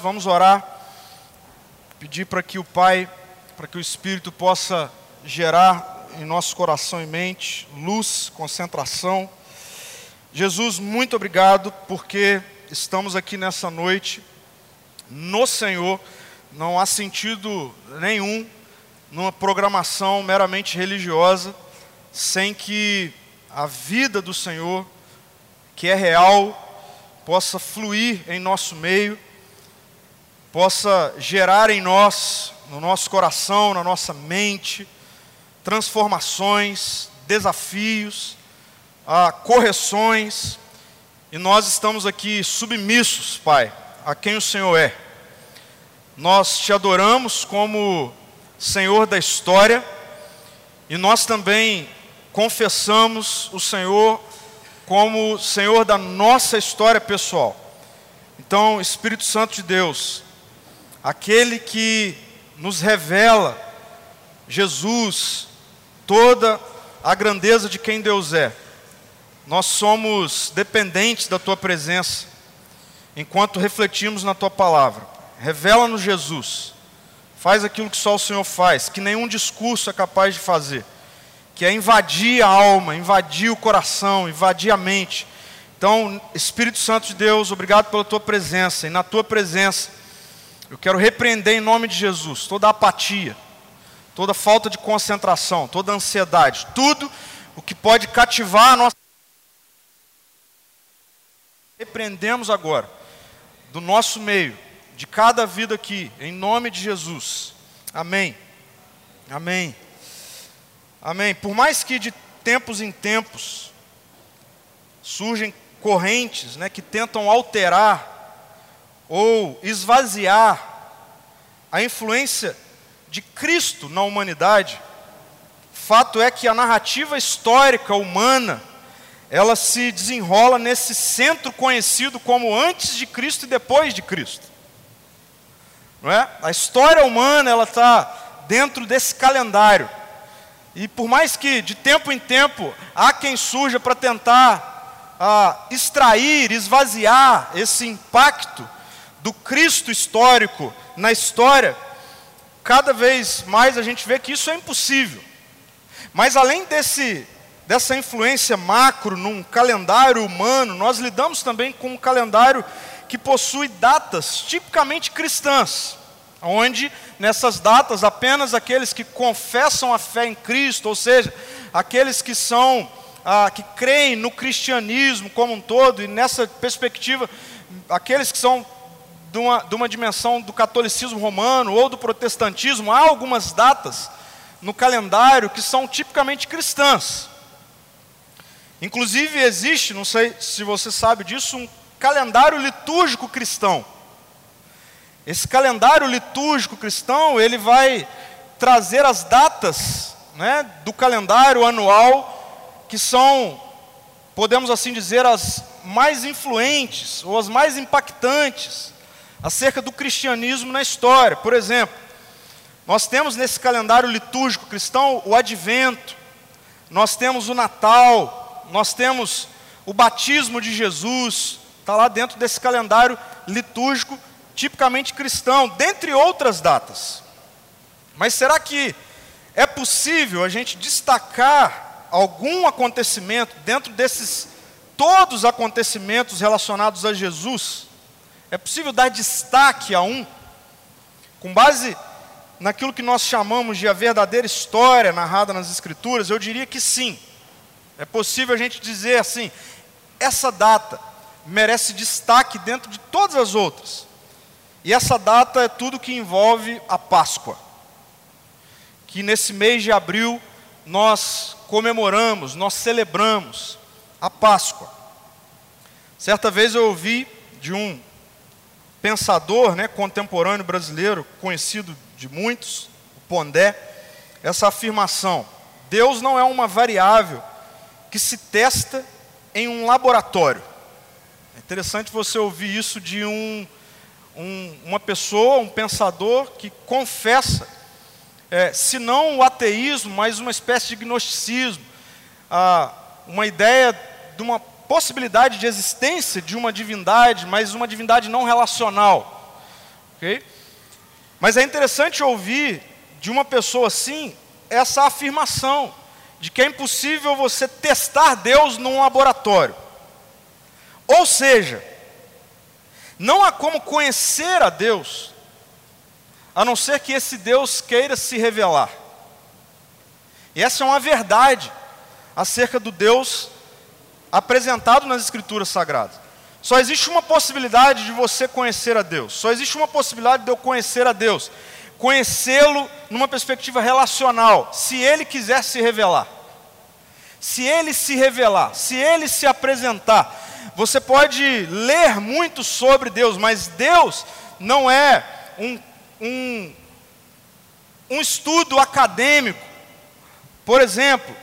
Vamos orar, pedir para que o Pai, para que o Espírito possa gerar em nosso coração e mente luz, concentração. Jesus, muito obrigado porque estamos aqui nessa noite no Senhor. Não há sentido nenhum numa programação meramente religiosa sem que a vida do Senhor, que é real, possa fluir em nosso meio possa gerar em nós, no nosso coração, na nossa mente, transformações, desafios, ah, correções, e nós estamos aqui submissos, Pai, a quem o Senhor é. Nós te adoramos como Senhor da história, e nós também confessamos o Senhor como Senhor da nossa história pessoal. Então, Espírito Santo de Deus, aquele que nos revela Jesus, toda a grandeza de quem Deus é. Nós somos dependentes da tua presença enquanto refletimos na tua palavra. Revela-nos Jesus. Faz aquilo que só o Senhor faz, que nenhum discurso é capaz de fazer, que é invadir a alma, invadir o coração, invadir a mente. Então, Espírito Santo de Deus, obrigado pela tua presença, e na tua presença eu quero repreender em nome de Jesus toda apatia, toda falta de concentração, toda ansiedade, tudo o que pode cativar a nossa. Repreendemos agora, do nosso meio, de cada vida aqui, em nome de Jesus. Amém. Amém. Amém. Por mais que de tempos em tempos surgem correntes né, que tentam alterar ou esvaziar a influência de Cristo na humanidade, fato é que a narrativa histórica humana, ela se desenrola nesse centro conhecido como antes de Cristo e depois de Cristo. Não é? A história humana, ela está dentro desse calendário. E por mais que de tempo em tempo há quem surja para tentar ah, extrair, esvaziar esse impacto do Cristo histórico na história, cada vez mais a gente vê que isso é impossível. Mas além desse, dessa influência macro num calendário humano, nós lidamos também com um calendário que possui datas tipicamente cristãs, onde nessas datas apenas aqueles que confessam a fé em Cristo, ou seja, aqueles que são ah, que creem no cristianismo como um todo, e nessa perspectiva, aqueles que são de uma, de uma dimensão do catolicismo romano ou do protestantismo, há algumas datas no calendário que são tipicamente cristãs. Inclusive existe, não sei se você sabe disso, um calendário litúrgico cristão. Esse calendário litúrgico cristão, ele vai trazer as datas né, do calendário anual que são, podemos assim dizer, as mais influentes ou as mais impactantes acerca do cristianismo na história. Por exemplo, nós temos nesse calendário litúrgico cristão o advento, nós temos o Natal, nós temos o batismo de Jesus, está lá dentro desse calendário litúrgico tipicamente cristão, dentre outras datas. Mas será que é possível a gente destacar algum acontecimento dentro desses todos os acontecimentos relacionados a Jesus? É possível dar destaque a um, com base naquilo que nós chamamos de a verdadeira história narrada nas Escrituras? Eu diria que sim. É possível a gente dizer assim: essa data merece destaque dentro de todas as outras. E essa data é tudo que envolve a Páscoa. Que nesse mês de abril nós comemoramos, nós celebramos a Páscoa. Certa vez eu ouvi de um pensador né, contemporâneo brasileiro, conhecido de muitos, o Pondé, essa afirmação: Deus não é uma variável que se testa em um laboratório. É interessante você ouvir isso de um, um, uma pessoa, um pensador que confessa, é, se não o ateísmo, mas uma espécie de gnosticismo, ah, uma ideia de uma possibilidade de existência de uma divindade, mas uma divindade não relacional. ok? Mas é interessante ouvir de uma pessoa assim essa afirmação de que é impossível você testar Deus num laboratório. Ou seja, não há como conhecer a Deus, a não ser que esse Deus queira se revelar. E essa é uma verdade acerca do Deus apresentado nas Escrituras Sagradas. Só existe uma possibilidade de você conhecer a Deus. Só existe uma possibilidade de eu conhecer a Deus. Conhecê-lo numa perspectiva relacional, se ele quiser se revelar. Se ele se revelar, se ele se apresentar. Você pode ler muito sobre Deus, mas Deus não é um, um, um estudo acadêmico. Por exemplo,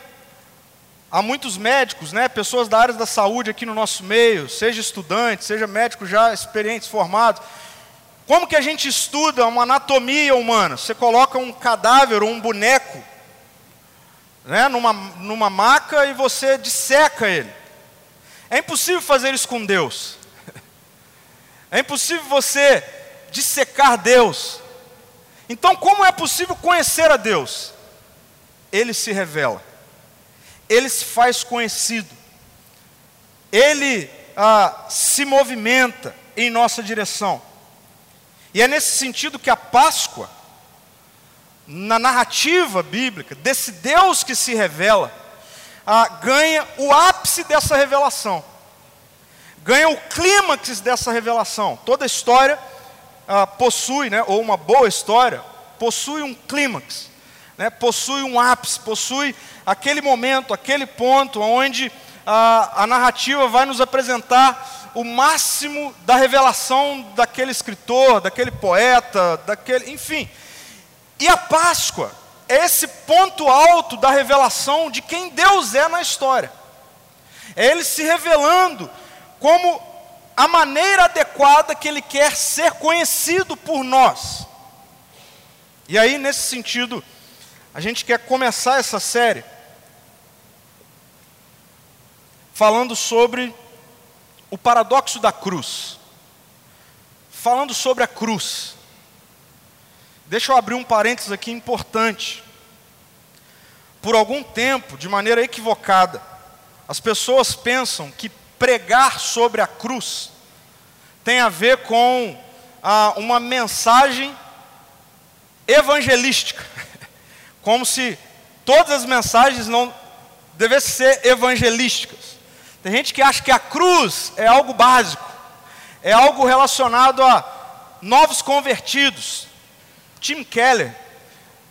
Há muitos médicos, né, pessoas da área da saúde aqui no nosso meio, seja estudantes, seja médicos já experientes, formados. Como que a gente estuda uma anatomia humana? Você coloca um cadáver ou um boneco né, numa, numa maca e você disseca ele. É impossível fazer isso com Deus. É impossível você dissecar Deus. Então, como é possível conhecer a Deus? Ele se revela ele se faz conhecido, ele ah, se movimenta em nossa direção. E é nesse sentido que a Páscoa, na narrativa bíblica, desse Deus que se revela, ah, ganha o ápice dessa revelação, ganha o clímax dessa revelação. Toda história ah, possui, né, ou uma boa história, possui um clímax, né, possui um ápice, possui aquele momento, aquele ponto onde a, a narrativa vai nos apresentar o máximo da revelação daquele escritor, daquele poeta, daquele, enfim. E a Páscoa é esse ponto alto da revelação de quem Deus é na história. É ele se revelando como a maneira adequada que ele quer ser conhecido por nós. E aí, nesse sentido, a gente quer começar essa série falando sobre o paradoxo da cruz. Falando sobre a cruz. Deixa eu abrir um parênteses aqui importante. Por algum tempo, de maneira equivocada, as pessoas pensam que pregar sobre a cruz tem a ver com ah, uma mensagem evangelística, como se todas as mensagens não devessem ser evangelísticas. Tem gente que acha que a cruz é algo básico, é algo relacionado a novos convertidos. Tim Keller,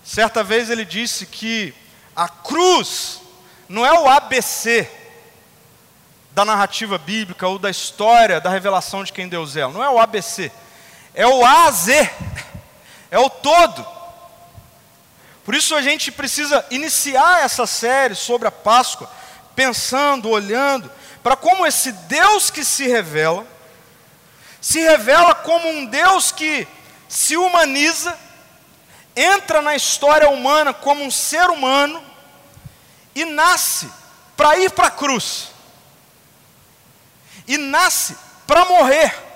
certa vez ele disse que a cruz não é o ABC da narrativa bíblica ou da história da revelação de quem Deus é, não é o ABC, é o A a Z, é o todo. Por isso a gente precisa iniciar essa série sobre a Páscoa, pensando, olhando para como esse Deus que se revela, se revela como um Deus que se humaniza, entra na história humana como um ser humano e nasce para ir para a cruz, e nasce para morrer.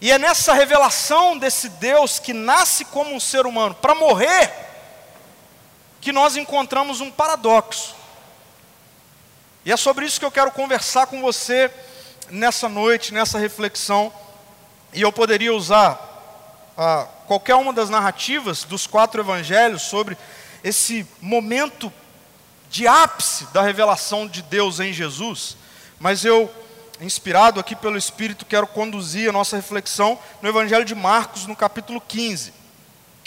E é nessa revelação desse Deus que nasce como um ser humano para morrer, que nós encontramos um paradoxo. E é sobre isso que eu quero conversar com você nessa noite, nessa reflexão. E eu poderia usar ah, qualquer uma das narrativas dos quatro evangelhos sobre esse momento de ápice da revelação de Deus em Jesus, mas eu, inspirado aqui pelo Espírito, quero conduzir a nossa reflexão no Evangelho de Marcos, no capítulo 15.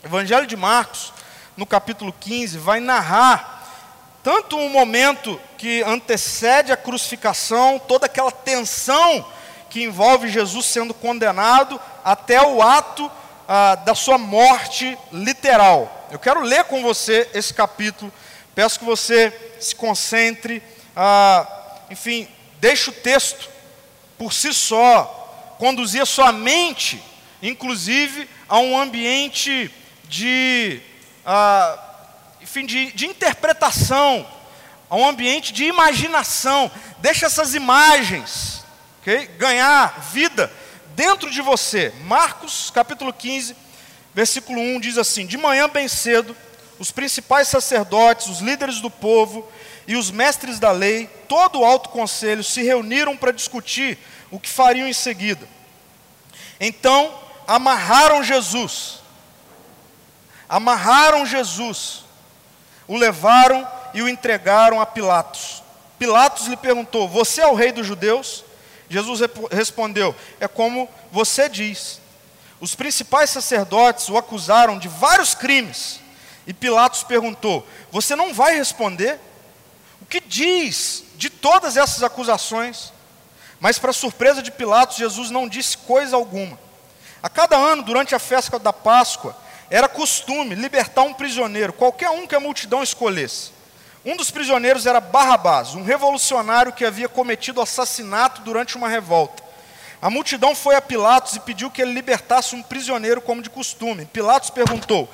O Evangelho de Marcos, no capítulo 15, vai narrar tanto o momento que antecede a crucificação, toda aquela tensão que envolve Jesus sendo condenado, até o ato ah, da sua morte literal. Eu quero ler com você esse capítulo, peço que você se concentre, ah, enfim, deixe o texto por si só, conduzir a sua mente, inclusive, a um ambiente de. Ah, enfim, de, de interpretação, a um ambiente de imaginação. Deixa essas imagens okay, ganhar vida dentro de você. Marcos capítulo 15, versículo 1 diz assim: De manhã bem cedo, os principais sacerdotes, os líderes do povo e os mestres da lei, todo o alto conselho, se reuniram para discutir o que fariam em seguida. Então, amarraram Jesus. Amarraram Jesus. O levaram e o entregaram a Pilatos. Pilatos lhe perguntou: Você é o rei dos judeus? Jesus respondeu: É como você diz. Os principais sacerdotes o acusaram de vários crimes. E Pilatos perguntou: Você não vai responder? Que diz de todas essas acusações? Mas, para surpresa de Pilatos, Jesus não disse coisa alguma. A cada ano, durante a festa da Páscoa, era costume libertar um prisioneiro, qualquer um que a multidão escolhesse. Um dos prisioneiros era Barrabás, um revolucionário que havia cometido assassinato durante uma revolta. A multidão foi a Pilatos e pediu que ele libertasse um prisioneiro como de costume. Pilatos perguntou: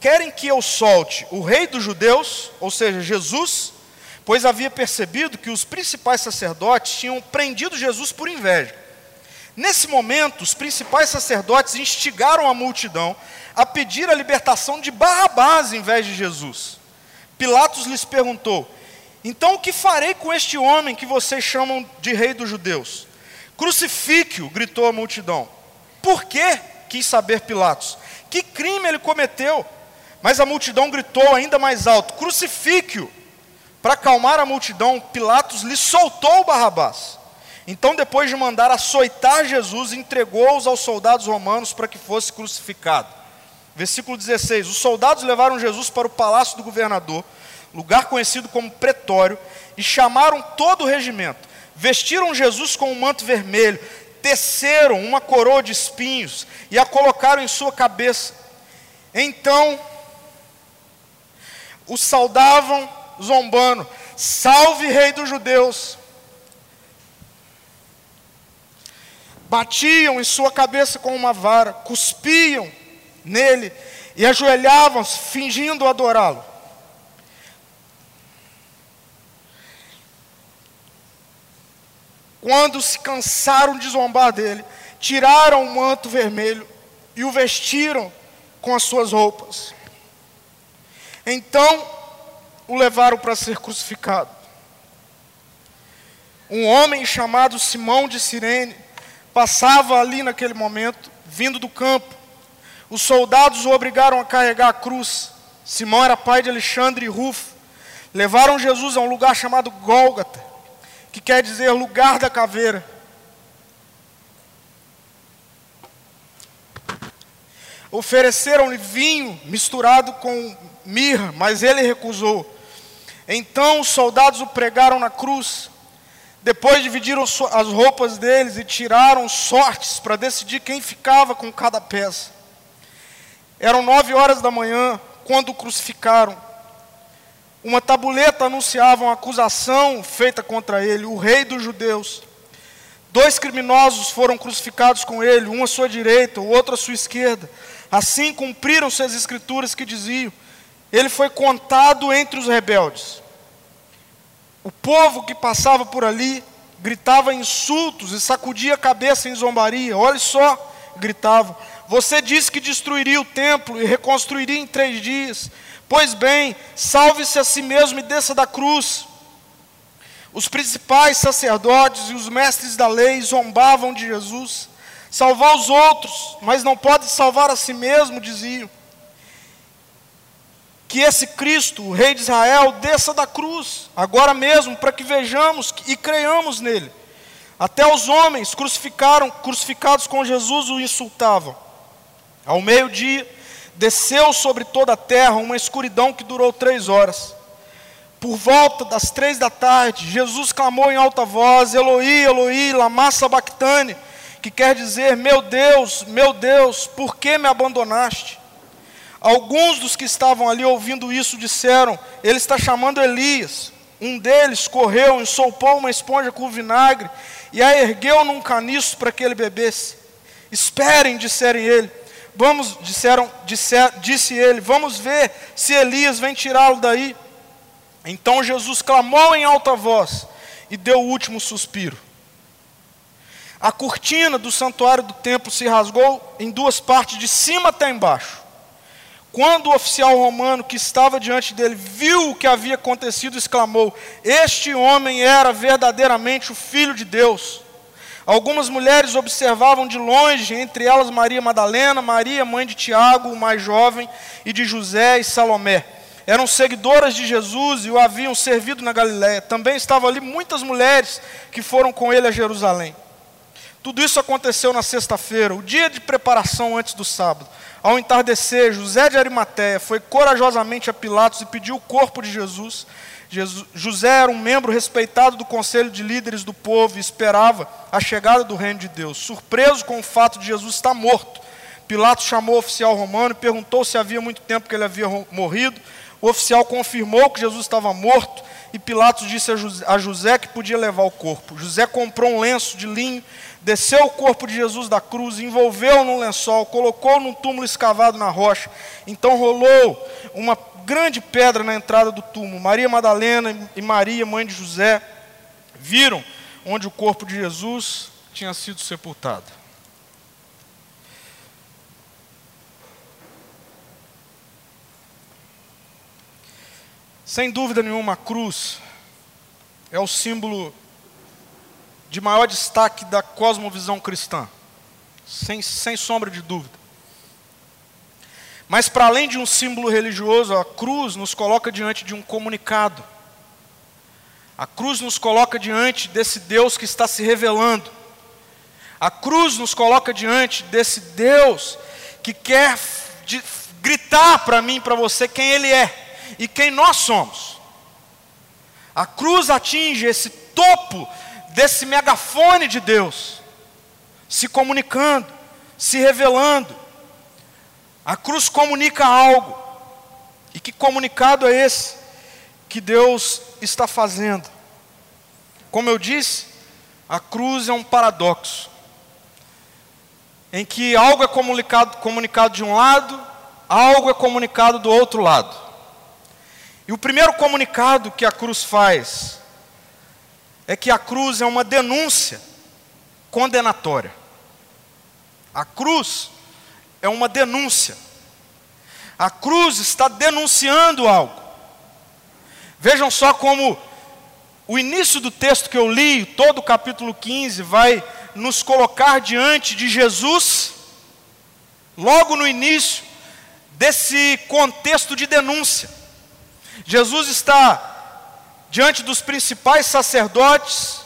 Querem que eu solte o rei dos judeus, ou seja, Jesus? Pois havia percebido que os principais sacerdotes tinham prendido Jesus por inveja. Nesse momento, os principais sacerdotes instigaram a multidão a pedir a libertação de Barrabás em vez de Jesus. Pilatos lhes perguntou: Então o que farei com este homem que vocês chamam de rei dos judeus? Crucifique-o, gritou a multidão. Por quê? quis saber Pilatos. Que crime ele cometeu? Mas a multidão gritou ainda mais alto: Crucifique-o! Para acalmar a multidão, Pilatos lhe soltou Barrabás. Então, depois de mandar açoitar Jesus, entregou-os aos soldados romanos para que fosse crucificado. Versículo 16: Os soldados levaram Jesus para o palácio do governador, lugar conhecido como pretório, e chamaram todo o regimento. Vestiram Jesus com um manto vermelho, teceram uma coroa de espinhos e a colocaram em sua cabeça. Então, o saudavam, zombando: Salve, Rei dos Judeus! batiam em sua cabeça com uma vara, cuspiam nele e ajoelhavam-se, fingindo adorá-lo. Quando se cansaram de zombar dele, tiraram o manto vermelho e o vestiram com as suas roupas. Então o levaram para ser crucificado. Um homem chamado Simão de Cirene passava ali naquele momento, vindo do campo. Os soldados o obrigaram a carregar a cruz. Simão era pai de Alexandre e Rufo. Levaram Jesus a um lugar chamado Gólgata, que quer dizer lugar da caveira. Ofereceram-lhe vinho misturado com mirra, mas ele recusou. Então os soldados o pregaram na cruz. Depois dividiram as roupas deles e tiraram sortes para decidir quem ficava com cada peça. Eram nove horas da manhã quando o crucificaram. Uma tabuleta anunciava uma acusação feita contra ele, o rei dos judeus. Dois criminosos foram crucificados com ele, um à sua direita, o outro à sua esquerda. Assim cumpriram-se as escrituras que diziam: Ele foi contado entre os rebeldes. O povo que passava por ali gritava insultos e sacudia a cabeça em zombaria. Olha só, gritavam: Você disse que destruiria o templo e reconstruiria em três dias. Pois bem, salve-se a si mesmo e desça da cruz. Os principais sacerdotes e os mestres da lei zombavam de Jesus. Salvar os outros, mas não pode salvar a si mesmo, diziam que esse Cristo, o Rei de Israel, desça da cruz, agora mesmo, para que vejamos e creiamos nele. Até os homens crucificaram, crucificados com Jesus o insultavam. Ao meio-dia, desceu sobre toda a terra uma escuridão que durou três horas. Por volta das três da tarde, Jesus clamou em alta voz: Eloí, Eloí, lama sabachthani, que quer dizer: Meu Deus, meu Deus, por que me abandonaste? Alguns dos que estavam ali ouvindo isso disseram: Ele está chamando Elias. Um deles correu, ensopou uma esponja com vinagre e a ergueu num caniço para que ele bebesse. Esperem, disseram ele. Vamos, disseram, disser, disse ele, vamos ver se Elias vem tirá-lo daí. Então Jesus clamou em alta voz e deu o último suspiro. A cortina do santuário do templo se rasgou em duas partes, de cima até embaixo. Quando o oficial romano que estava diante dele viu o que havia acontecido, exclamou: Este homem era verdadeiramente o filho de Deus. Algumas mulheres observavam de longe, entre elas Maria Madalena, Maria, mãe de Tiago, o mais jovem, e de José e Salomé. Eram seguidoras de Jesus e o haviam servido na Galiléia. Também estavam ali muitas mulheres que foram com ele a Jerusalém. Tudo isso aconteceu na sexta-feira, o dia de preparação antes do sábado. Ao entardecer, José de Arimateia foi corajosamente a Pilatos e pediu o corpo de Jesus. Jesus. José era um membro respeitado do conselho de líderes do povo e esperava a chegada do reino de Deus. Surpreso com o fato de Jesus estar morto, Pilatos chamou o oficial romano e perguntou se havia muito tempo que ele havia morrido. O oficial confirmou que Jesus estava morto e Pilatos disse a José que podia levar o corpo. José comprou um lenço de linho desceu o corpo de Jesus da cruz, envolveu num lençol, colocou num túmulo escavado na rocha. Então rolou uma grande pedra na entrada do túmulo. Maria Madalena e Maria, mãe de José, viram onde o corpo de Jesus tinha sido sepultado. Sem dúvida nenhuma, a cruz é o símbolo de maior destaque da cosmovisão cristã, sem, sem sombra de dúvida. Mas, para além de um símbolo religioso, a cruz nos coloca diante de um comunicado. A cruz nos coloca diante desse Deus que está se revelando. A cruz nos coloca diante desse Deus que quer de, gritar para mim, para você, quem Ele é e quem nós somos. A cruz atinge esse topo desse megafone de Deus, se comunicando, se revelando. A cruz comunica algo. E que comunicado é esse que Deus está fazendo? Como eu disse, a cruz é um paradoxo, em que algo é comunicado, comunicado de um lado, algo é comunicado do outro lado. E o primeiro comunicado que a cruz faz é que a cruz é uma denúncia condenatória. A cruz é uma denúncia. A cruz está denunciando algo. Vejam só como o início do texto que eu li, todo o capítulo 15, vai nos colocar diante de Jesus, logo no início desse contexto de denúncia. Jesus está diante dos principais sacerdotes,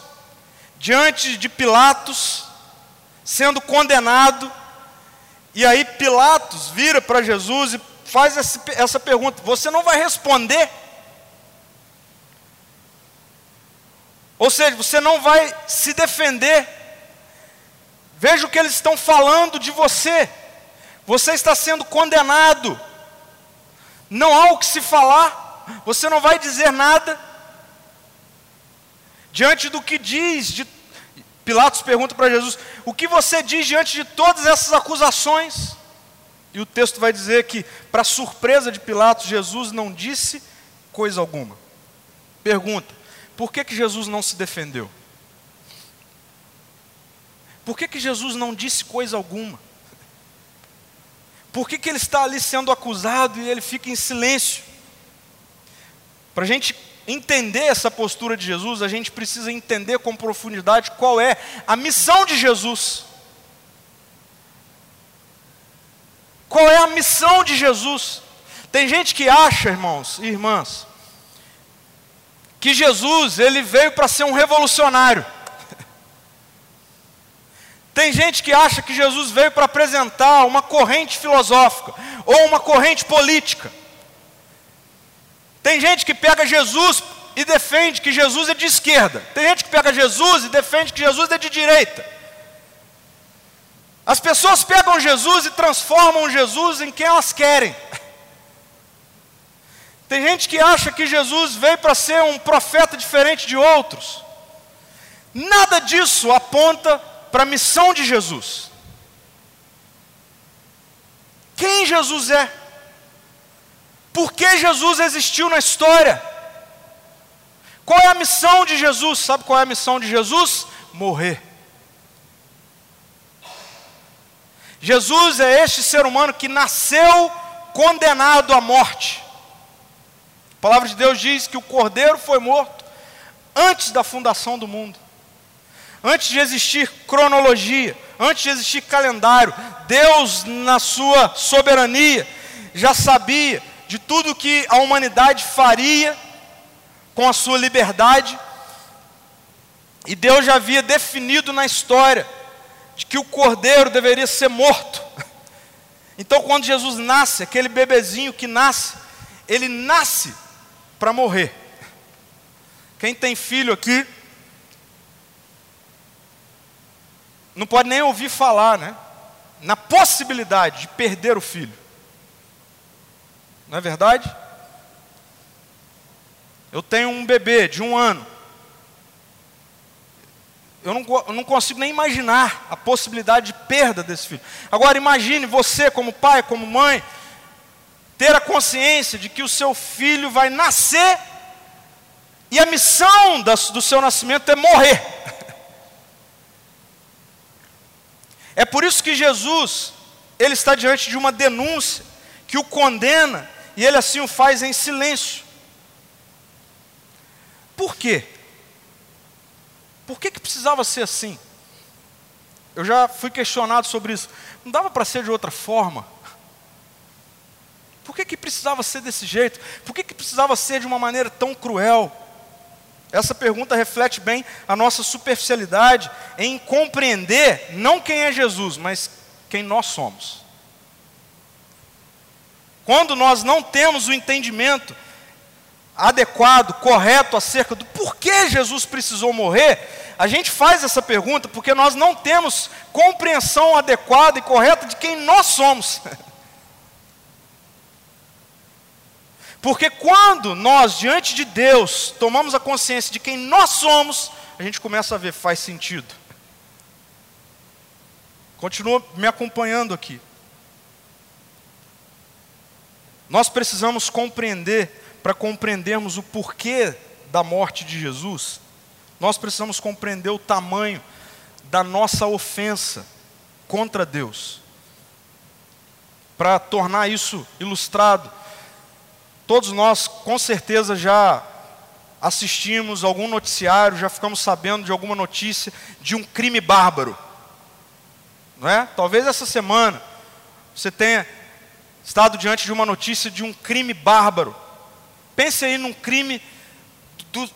diante de Pilatos, sendo condenado. E aí Pilatos vira para Jesus e faz essa pergunta: Você não vai responder? Ou seja, você não vai se defender. Veja o que eles estão falando de você. Você está sendo condenado. Não há o que se falar. Você não vai dizer nada. Diante do que diz, de... Pilatos pergunta para Jesus: O que você diz diante de todas essas acusações? E o texto vai dizer que, para surpresa de Pilatos, Jesus não disse coisa alguma. Pergunta: por que, que Jesus não se defendeu? Por que, que Jesus não disse coisa alguma? Por que, que ele está ali sendo acusado e ele fica em silêncio? Para a gente entender essa postura de Jesus, a gente precisa entender com profundidade qual é a missão de Jesus. Qual é a missão de Jesus? Tem gente que acha, irmãos e irmãs, que Jesus ele veio para ser um revolucionário. Tem gente que acha que Jesus veio para apresentar uma corrente filosófica ou uma corrente política. Tem gente que pega Jesus e defende que Jesus é de esquerda. Tem gente que pega Jesus e defende que Jesus é de direita. As pessoas pegam Jesus e transformam Jesus em quem elas querem. Tem gente que acha que Jesus veio para ser um profeta diferente de outros. Nada disso aponta para a missão de Jesus. Quem Jesus é? Por que Jesus existiu na história? Qual é a missão de Jesus? Sabe qual é a missão de Jesus? Morrer. Jesus é este ser humano que nasceu condenado à morte. A palavra de Deus diz que o cordeiro foi morto antes da fundação do mundo. Antes de existir cronologia, antes de existir calendário, Deus, na sua soberania, já sabia de tudo que a humanidade faria com a sua liberdade, e Deus já havia definido na história de que o cordeiro deveria ser morto. Então, quando Jesus nasce, aquele bebezinho que nasce, ele nasce para morrer. Quem tem filho aqui, não pode nem ouvir falar, né? Na possibilidade de perder o filho. Não é verdade? Eu tenho um bebê de um ano. Eu não, eu não, consigo nem imaginar a possibilidade de perda desse filho. Agora imagine você, como pai, como mãe, ter a consciência de que o seu filho vai nascer e a missão do seu nascimento é morrer. É por isso que Jesus, ele está diante de uma denúncia que o condena e ele assim o faz em silêncio. Por quê? Por que, que precisava ser assim? Eu já fui questionado sobre isso. Não dava para ser de outra forma? Por que, que precisava ser desse jeito? Por que, que precisava ser de uma maneira tão cruel? Essa pergunta reflete bem a nossa superficialidade em compreender não quem é Jesus, mas quem nós somos. Quando nós não temos o entendimento adequado, correto acerca do porquê Jesus precisou morrer, a gente faz essa pergunta porque nós não temos compreensão adequada e correta de quem nós somos. Porque quando nós, diante de Deus, tomamos a consciência de quem nós somos, a gente começa a ver, faz sentido. Continua me acompanhando aqui. Nós precisamos compreender, para compreendermos o porquê da morte de Jesus, nós precisamos compreender o tamanho da nossa ofensa contra Deus. Para tornar isso ilustrado, todos nós com certeza já assistimos algum noticiário, já ficamos sabendo de alguma notícia de um crime bárbaro. Não é? Talvez essa semana você tenha estado diante de uma notícia de um crime bárbaro. Pense aí num crime do,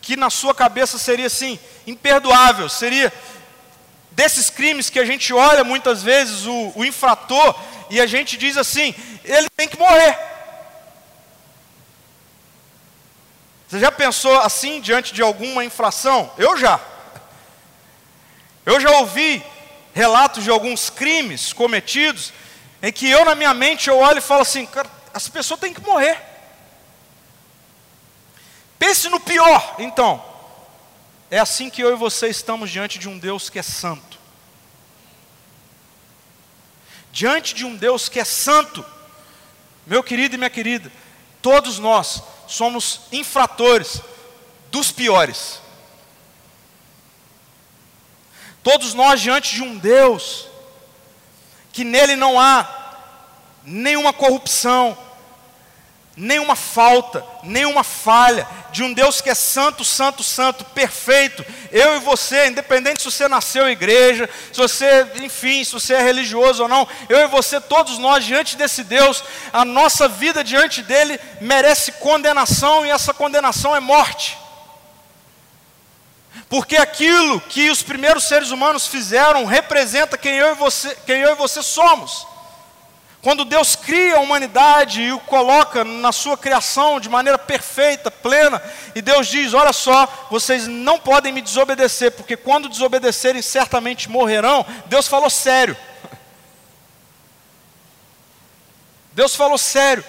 que na sua cabeça seria assim, imperdoável, seria desses crimes que a gente olha muitas vezes o, o infrator e a gente diz assim, ele tem que morrer. Você já pensou assim diante de alguma infração? Eu já. Eu já ouvi relatos de alguns crimes cometidos em que eu na minha mente eu olho e falo assim, cara, essa pessoa tem que morrer. Pense no pior, então. É assim que eu e você estamos diante de um Deus que é santo. Diante de um Deus que é santo, meu querido e minha querida, todos nós somos infratores dos piores. Todos nós diante de um Deus que nele não há nenhuma corrupção, nenhuma falta, nenhuma falha, de um Deus que é santo, santo, santo, perfeito. Eu e você, independente se você nasceu em igreja, se você, enfim, se você é religioso ou não, eu e você, todos nós, diante desse Deus, a nossa vida diante dele merece condenação e essa condenação é morte. Porque aquilo que os primeiros seres humanos fizeram representa quem eu e você, quem eu e você somos. Quando Deus cria a humanidade e o coloca na sua criação de maneira perfeita, plena, e Deus diz: Olha só, vocês não podem me desobedecer, porque quando desobedecerem certamente morrerão. Deus falou sério. Deus falou sério.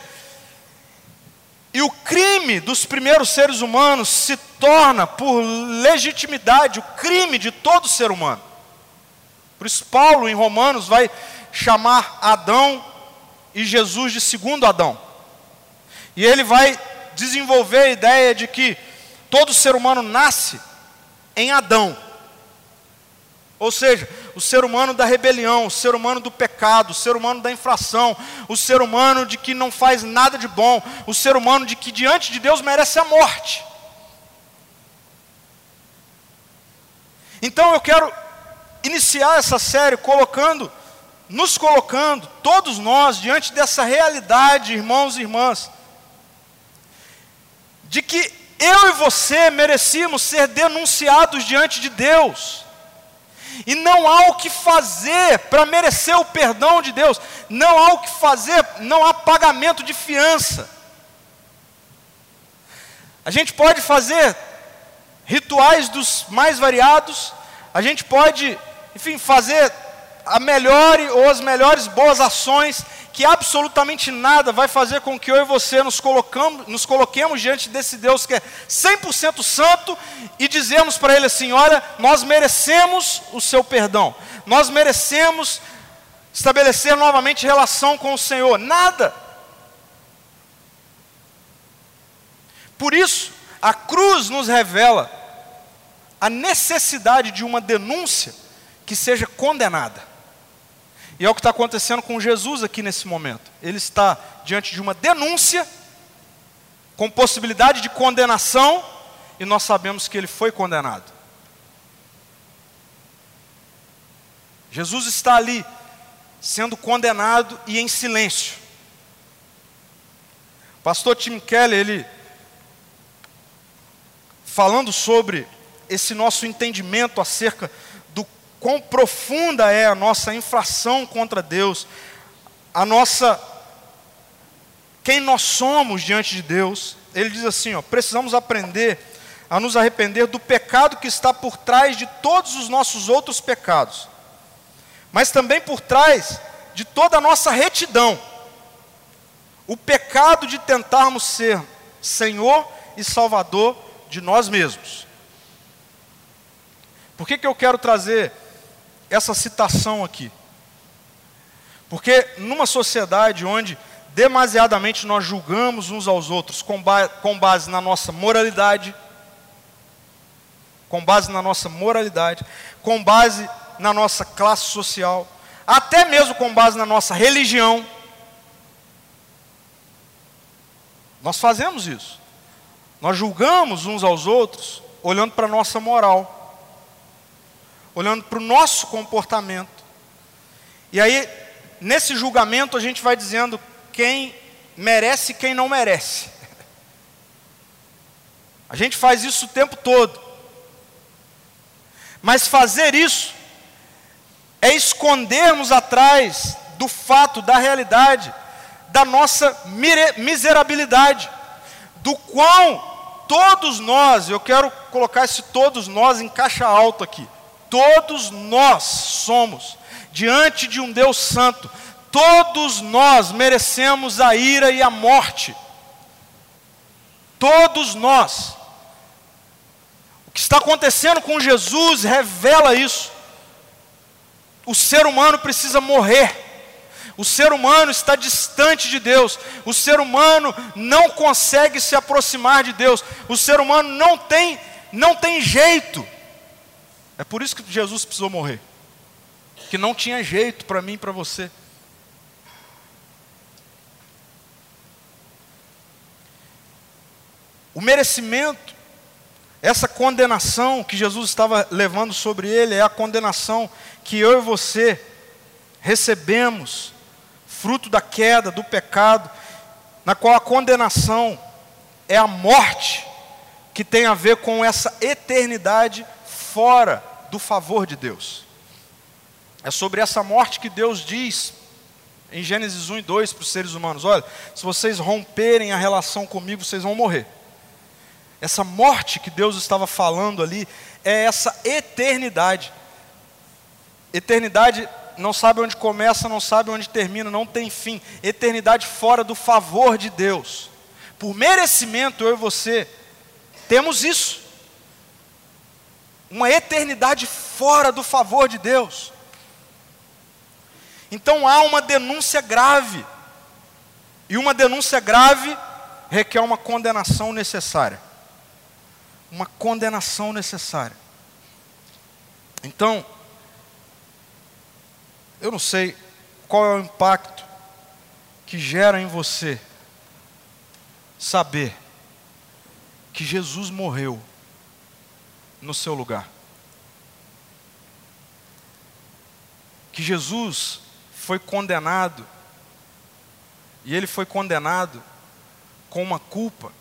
Crime dos primeiros seres humanos se torna, por legitimidade, o crime de todo ser humano. Por isso, Paulo, em Romanos, vai chamar Adão e Jesus de segundo Adão. E ele vai desenvolver a ideia de que todo ser humano nasce em Adão. Ou seja, o ser humano da rebelião, o ser humano do pecado, o ser humano da infração, o ser humano de que não faz nada de bom, o ser humano de que diante de Deus merece a morte. Então eu quero iniciar essa série colocando, nos colocando, todos nós, diante dessa realidade, irmãos e irmãs, de que eu e você merecíamos ser denunciados diante de Deus. E não há o que fazer para merecer o perdão de Deus. Não há o que fazer, não há pagamento de fiança. A gente pode fazer rituais dos mais variados, a gente pode, enfim, fazer a melhor ou as melhores boas ações, que absolutamente nada vai fazer com que eu e você nos, colocamos, nos coloquemos diante desse Deus que é 100% santo e dizemos para Ele assim: olha, nós merecemos o seu perdão, nós merecemos estabelecer novamente relação com o Senhor. Nada. Por isso, a cruz nos revela a necessidade de uma denúncia que seja condenada. E é o que está acontecendo com Jesus aqui nesse momento. Ele está diante de uma denúncia, com possibilidade de condenação, e nós sabemos que ele foi condenado. Jesus está ali, sendo condenado e em silêncio. Pastor Tim Keller, ele, falando sobre esse nosso entendimento acerca quão profunda é a nossa infração contra Deus, a nossa quem nós somos diante de Deus. Ele diz assim, ó, precisamos aprender a nos arrepender do pecado que está por trás de todos os nossos outros pecados, mas também por trás de toda a nossa retidão. O pecado de tentarmos ser Senhor e Salvador de nós mesmos. Por que, que eu quero trazer essa citação aqui. Porque numa sociedade onde demasiadamente nós julgamos uns aos outros com, ba com base na nossa moralidade, com base na nossa moralidade, com base na nossa classe social, até mesmo com base na nossa religião, nós fazemos isso. Nós julgamos uns aos outros olhando para a nossa moral olhando para o nosso comportamento. E aí, nesse julgamento, a gente vai dizendo quem merece e quem não merece. A gente faz isso o tempo todo. Mas fazer isso é escondermos atrás do fato, da realidade, da nossa miserabilidade, do quão todos nós, eu quero colocar esse todos nós em caixa alta aqui, Todos nós somos, diante de um Deus Santo, todos nós merecemos a ira e a morte. Todos nós. O que está acontecendo com Jesus revela isso. O ser humano precisa morrer. O ser humano está distante de Deus. O ser humano não consegue se aproximar de Deus. O ser humano não tem, não tem jeito. É por isso que Jesus precisou morrer. Que não tinha jeito para mim e para você. O merecimento, essa condenação que Jesus estava levando sobre ele, é a condenação que eu e você recebemos, fruto da queda, do pecado, na qual a condenação é a morte, que tem a ver com essa eternidade fora do favor de Deus. É sobre essa morte que Deus diz em Gênesis 1 e 2 para os seres humanos: olha, se vocês romperem a relação comigo, vocês vão morrer. Essa morte que Deus estava falando ali é essa eternidade. Eternidade não sabe onde começa, não sabe onde termina, não tem fim. Eternidade fora do favor de Deus. Por merecimento, eu e você temos isso uma eternidade fora do favor de Deus. Então há uma denúncia grave, e uma denúncia grave requer uma condenação necessária. Uma condenação necessária. Então, eu não sei qual é o impacto que gera em você saber que Jesus morreu no seu lugar. Que Jesus foi condenado, e ele foi condenado com uma culpa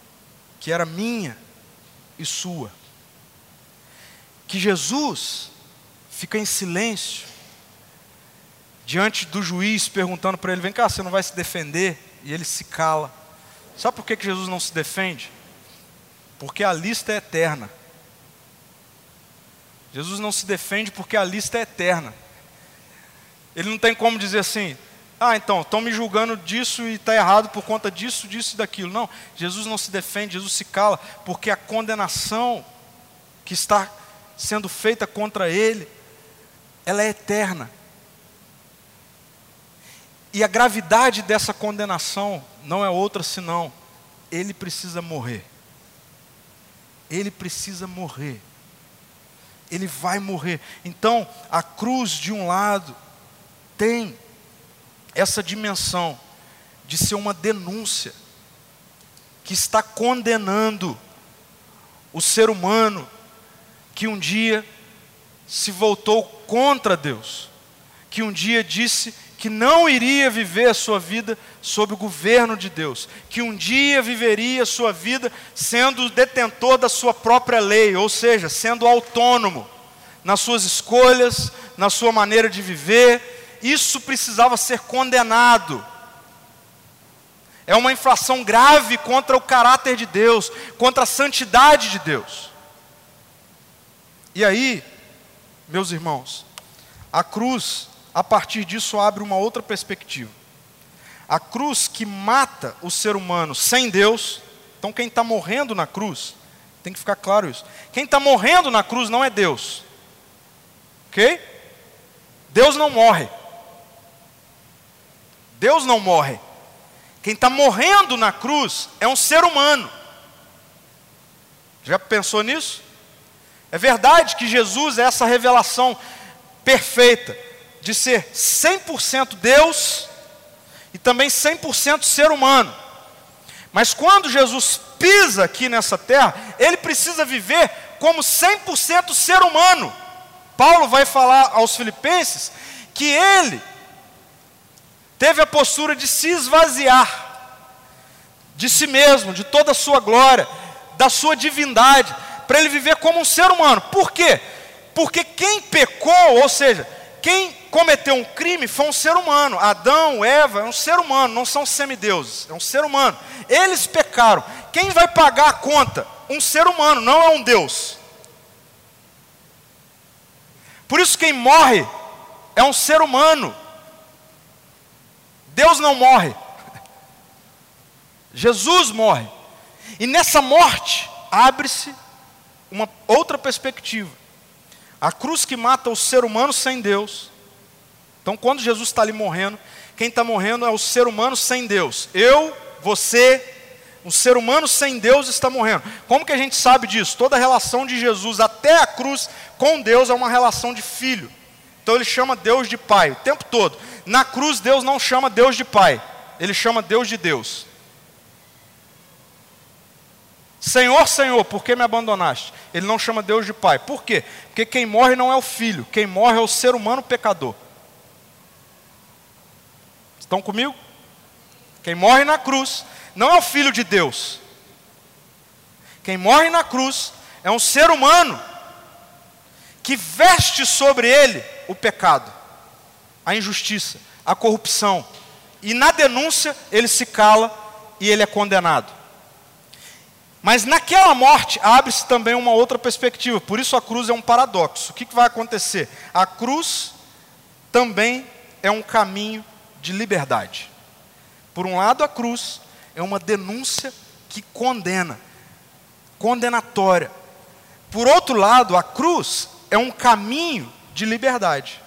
que era minha e sua. Que Jesus fica em silêncio diante do juiz perguntando para ele: vem cá, você não vai se defender? E ele se cala. Sabe por que, Jesus não se defende? Porque a lista é eterna. Jesus não se defende porque a lista é eterna. Ele não tem como dizer assim, ah, então, estão me julgando disso e está errado por conta disso, disso e daquilo. Não, Jesus não se defende, Jesus se cala, porque a condenação que está sendo feita contra ele, ela é eterna. E a gravidade dessa condenação não é outra senão, ele precisa morrer. Ele precisa morrer. Ele vai morrer. Então, a cruz de um lado tem essa dimensão de ser uma denúncia que está condenando o ser humano que um dia se voltou contra Deus, que um dia disse que não iria viver a sua vida sob o governo de Deus, que um dia viveria a sua vida sendo detentor da sua própria lei, ou seja, sendo autônomo nas suas escolhas, na sua maneira de viver, isso precisava ser condenado. É uma infração grave contra o caráter de Deus, contra a santidade de Deus. E aí, meus irmãos, a cruz, a partir disso, abre uma outra perspectiva. A cruz que mata o ser humano sem Deus, então quem está morrendo na cruz, tem que ficar claro isso. Quem está morrendo na cruz não é Deus, ok? Deus não morre. Deus não morre. Quem está morrendo na cruz é um ser humano. Já pensou nisso? É verdade que Jesus é essa revelação perfeita de ser 100% Deus e também 100% ser humano. Mas quando Jesus pisa aqui nessa terra, ele precisa viver como 100% ser humano. Paulo vai falar aos Filipenses que ele teve a postura de se esvaziar de si mesmo, de toda a sua glória, da sua divindade, para ele viver como um ser humano. Por quê? Porque quem pecou, ou seja, quem cometeu um crime foi um ser humano. Adão, Eva, é um ser humano, não são semideuses, é um ser humano. Eles pecaram. Quem vai pagar a conta? Um ser humano, não é um Deus. Por isso quem morre é um ser humano. Deus não morre. Jesus morre. E nessa morte abre-se uma outra perspectiva. A cruz que mata o ser humano sem Deus. Então, quando Jesus está ali morrendo, quem está morrendo é o ser humano sem Deus. Eu, você, um ser humano sem Deus está morrendo. Como que a gente sabe disso? Toda a relação de Jesus até a cruz com Deus é uma relação de filho. Então ele chama Deus de Pai o tempo todo. Na cruz, Deus não chama Deus de Pai, ele chama Deus de Deus. Senhor, Senhor, por que me abandonaste? Ele não chama Deus de Pai. Por quê? Porque quem morre não é o filho, quem morre é o ser humano pecador. Estão comigo? Quem morre na cruz não é o filho de Deus. Quem morre na cruz é um ser humano que veste sobre ele o pecado, a injustiça, a corrupção. E na denúncia ele se cala e ele é condenado. Mas naquela morte abre-se também uma outra perspectiva, por isso a cruz é um paradoxo. O que, vai acontecer? A cruz também é um caminho de liberdade. Por um lado, a cruz é uma denúncia que condena, condenatória. Por outro lado, a cruz é um caminho de liberdade.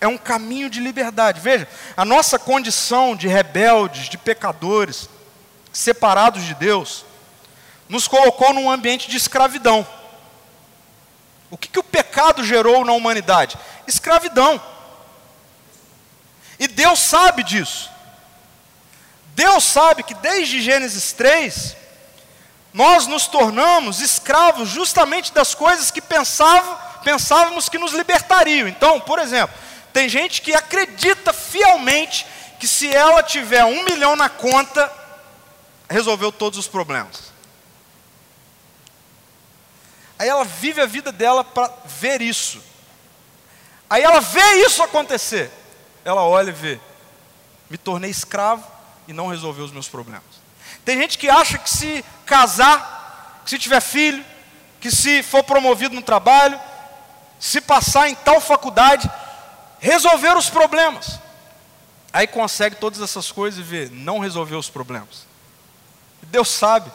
É um caminho de liberdade. Veja, a nossa condição de rebeldes, de pecadores, separados de Deus, nos colocou num ambiente de escravidão. O que, que o pecado gerou na humanidade? Escravidão. E Deus sabe disso. Deus sabe que desde Gênesis 3, nós nos tornamos escravos justamente das coisas que pensava, pensávamos que nos libertariam. Então, por exemplo, tem gente que acredita fielmente que se ela tiver um milhão na conta, resolveu todos os problemas. Aí ela vive a vida dela para ver isso. Aí ela vê isso acontecer. Ela olha e vê: me tornei escravo e não resolveu os meus problemas. Tem gente que acha que se casar, que se tiver filho, que se for promovido no trabalho, se passar em tal faculdade, resolver os problemas. Aí consegue todas essas coisas e vê, não resolveu os problemas. Deus sabe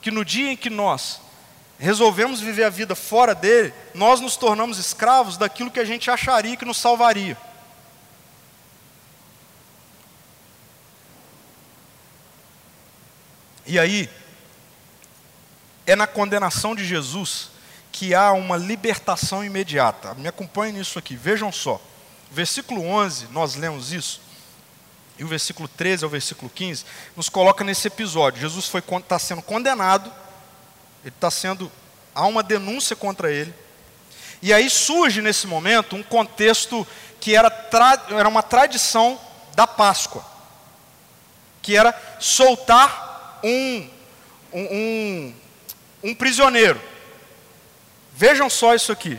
que no dia em que nós resolvemos viver a vida fora dele, nós nos tornamos escravos daquilo que a gente acharia que nos salvaria. E aí, é na condenação de Jesus que há uma libertação imediata. Me acompanhe nisso aqui, vejam só. Versículo 11, nós lemos isso, e o versículo 13 ao versículo 15, nos coloca nesse episódio. Jesus está sendo condenado, ele está sendo. Há uma denúncia contra ele. E aí surge nesse momento um contexto que era, era uma tradição da Páscoa, que era soltar um, um, um, prisioneiro. Vejam só isso aqui.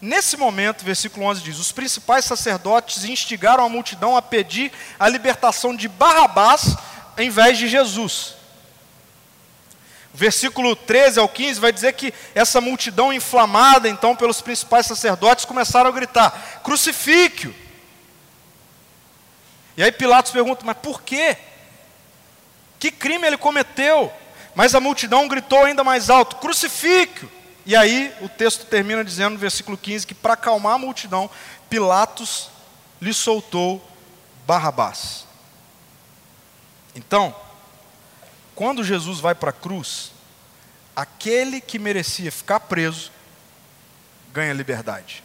Nesse momento, versículo 11 diz: Os principais sacerdotes instigaram a multidão a pedir a libertação de Barrabás em vez de Jesus. Versículo 13 ao 15 vai dizer que essa multidão inflamada, então, pelos principais sacerdotes, começaram a gritar: crucifique-o. E aí Pilatos pergunta: Mas por quê? Que crime ele cometeu? Mas a multidão gritou ainda mais alto: crucifique-o. E aí o texto termina dizendo no versículo 15 que para acalmar a multidão, Pilatos lhe soltou Barrabás. Então, quando Jesus vai para a cruz, aquele que merecia ficar preso ganha liberdade.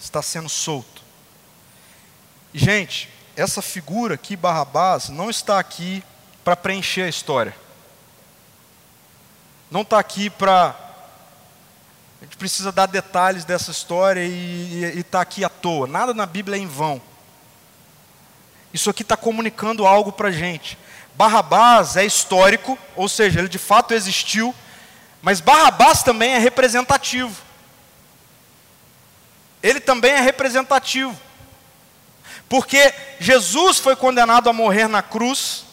Está sendo solto. gente, essa figura aqui, Barrabás, não está aqui para preencher a história não está aqui para. A gente precisa dar detalhes dessa história e está aqui à toa. Nada na Bíblia é em vão. Isso aqui está comunicando algo para a gente. Barrabás é histórico, ou seja, ele de fato existiu, mas Barrabás também é representativo. Ele também é representativo. Porque Jesus foi condenado a morrer na cruz,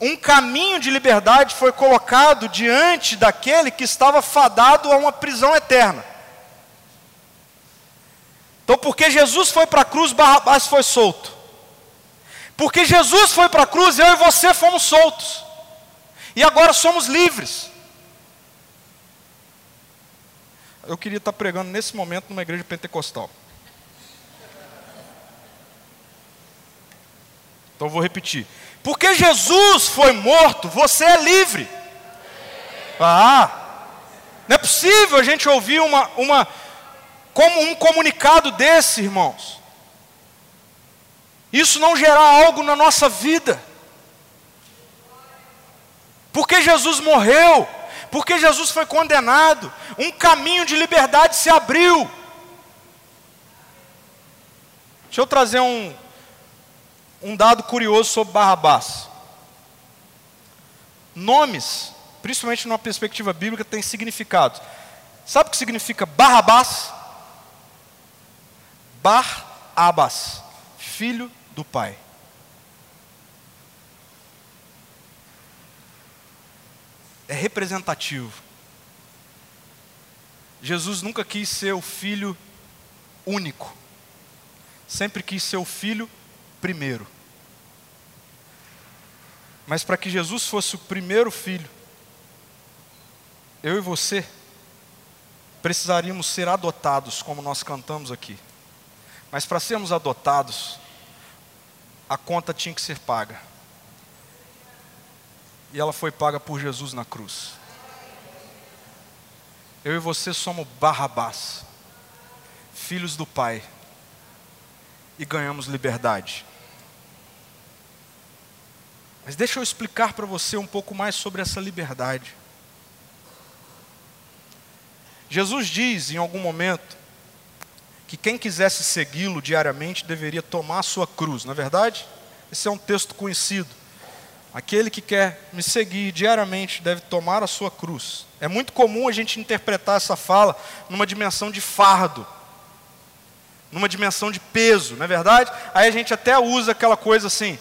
um caminho de liberdade foi colocado diante daquele que estava fadado a uma prisão eterna. Então, porque Jesus foi para a cruz, Barrabás foi solto. Porque Jesus foi para a cruz, eu e você fomos soltos. E agora somos livres. Eu queria estar pregando nesse momento numa igreja pentecostal. Então vou repetir. Porque Jesus foi morto, você é livre. Ah, não é possível a gente ouvir uma, uma, como um comunicado desse, irmãos. Isso não gerar algo na nossa vida. Porque Jesus morreu, porque Jesus foi condenado, um caminho de liberdade se abriu. Deixa eu trazer um, um dado curioso sobre Barrabás. Nomes, principalmente numa perspectiva bíblica, têm significado. Sabe o que significa Barrabás? Bar-Abas, filho do pai. É representativo. Jesus nunca quis ser o filho único, sempre quis ser o filho primeiro. Mas para que Jesus fosse o primeiro filho, eu e você precisaríamos ser adotados, como nós cantamos aqui. Mas para sermos adotados, a conta tinha que ser paga. E ela foi paga por Jesus na cruz. Eu e você somos Barrabás, filhos do Pai, e ganhamos liberdade. Mas deixa eu explicar para você um pouco mais sobre essa liberdade. Jesus diz em algum momento que quem quisesse segui-lo diariamente deveria tomar a sua cruz, não é verdade? Esse é um texto conhecido. Aquele que quer me seguir diariamente deve tomar a sua cruz. É muito comum a gente interpretar essa fala numa dimensão de fardo, numa dimensão de peso, não é verdade? Aí a gente até usa aquela coisa assim: